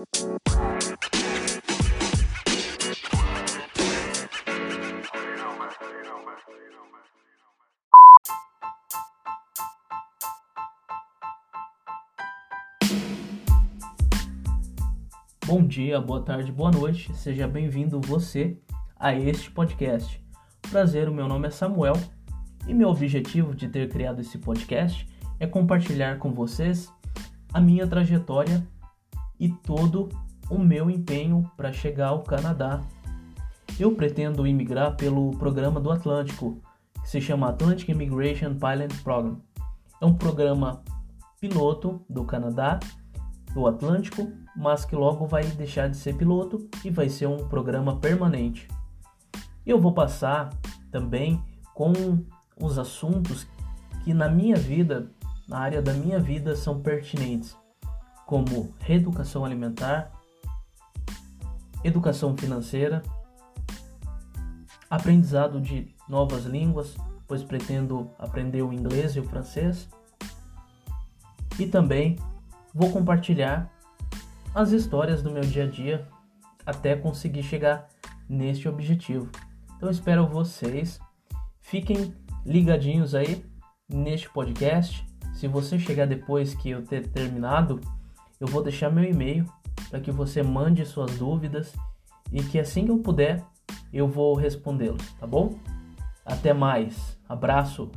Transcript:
Bom dia, boa tarde, boa noite, seja bem-vindo você a este podcast. Prazer, o meu nome é Samuel e meu objetivo de ter criado esse podcast é compartilhar com vocês a minha trajetória e todo o meu empenho para chegar ao Canadá. Eu pretendo imigrar pelo programa do Atlântico, que se chama Atlantic Immigration Pilot Program. É um programa piloto do Canadá, do Atlântico, mas que logo vai deixar de ser piloto e vai ser um programa permanente. Eu vou passar também com os assuntos que na minha vida, na área da minha vida, são pertinentes, como reeducação alimentar, educação financeira, aprendizado de novas línguas, pois pretendo aprender o inglês e o francês, e também vou compartilhar as histórias do meu dia a dia até conseguir chegar neste objetivo. Então espero vocês. Fiquem ligadinhos aí neste podcast. Se você chegar depois que eu ter terminado, eu vou deixar meu e-mail para que você mande suas dúvidas e que assim que eu puder eu vou respondê-los, tá bom? Até mais. Abraço.